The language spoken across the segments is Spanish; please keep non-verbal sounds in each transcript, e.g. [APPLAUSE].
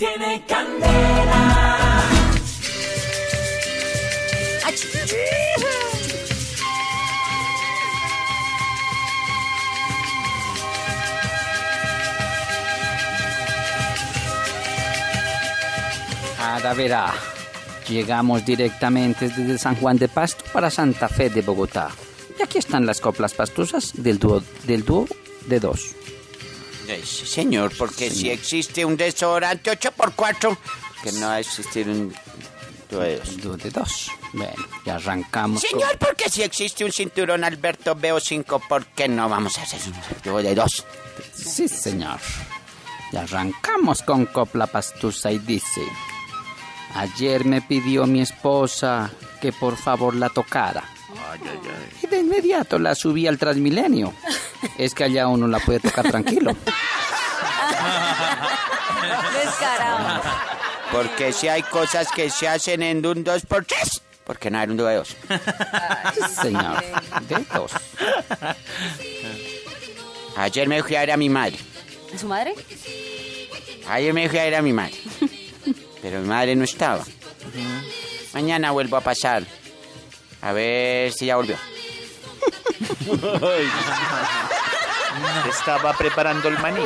tiene candela. Llegamos directamente desde San Juan de Pasto para Santa Fe de Bogotá. Y aquí están las coplas pastosas del dúo, del dúo de dos. Eh, sí, señor, porque si existe un desodorante 8x4, que no va a existir un de dos. Bueno, ya arrancamos. con- Señor, porque si existe un cinturón Alberto BO5, ¿por qué no vamos a hacer un de dos? Sí, señor. Y arrancamos con copla pastusa y dice: Ayer me pidió mi esposa que por favor la tocara. Y de inmediato la subí al Transmilenio. Es que allá uno la puede tocar tranquilo. [LAUGHS] Descarado. Porque si hay cosas que se hacen en un 2x3, ¿por qué no hay un dúo de dos? Sí, señor. De dos. Ayer me fui a ver a mi madre. ¿A su madre? Ayer me fui a ver a mi madre. Pero mi madre no estaba. Mañana vuelvo a pasar. A ver si ya volvió. Estaba preparando el maní.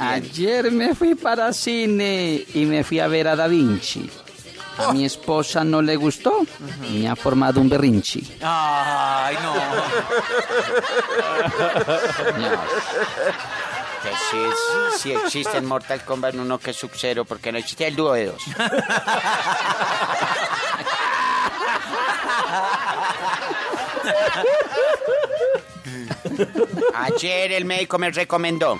Ayer me fui para cine y me fui a ver a Da Vinci. A mi esposa no le gustó. Me ha formado un berrinchi. Ay, no. Que si, si- si existe en Mortal Kombat uno que es Sub-Zero, porque no existe el dúo de dos. [LAUGHS] Ayer el médico me recomendó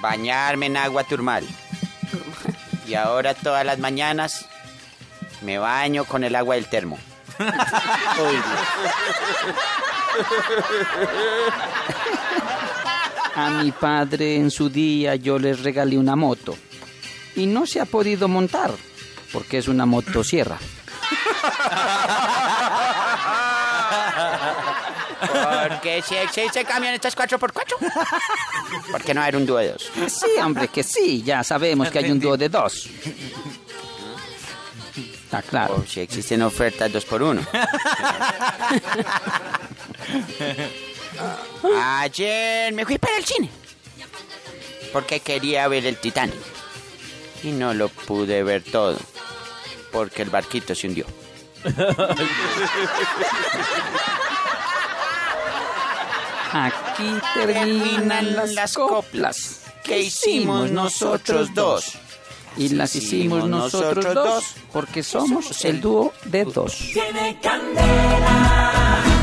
bañarme en agua turmal. Y ahora todas las mañanas me baño con el agua del termo. A mi padre en su día yo le regalé una moto. Y no se ha podido montar porque es una motosierra. Porque si existe camionetas 4x4, ¿por qué no hay un dúo de dos? Sí, hombre, que sí, ya sabemos que hay un dúo de dos. Está claro. O si existen ofertas 2x1. Ayer me fui para el cine. Porque quería ver el Titanic. Y no lo pude ver todo. Porque el barquito se hundió. Aquí terminan las, coplas que hicimos nosotros dos. Y las hicimos nosotros dos porque somos el dúo de dos. Tiene candela.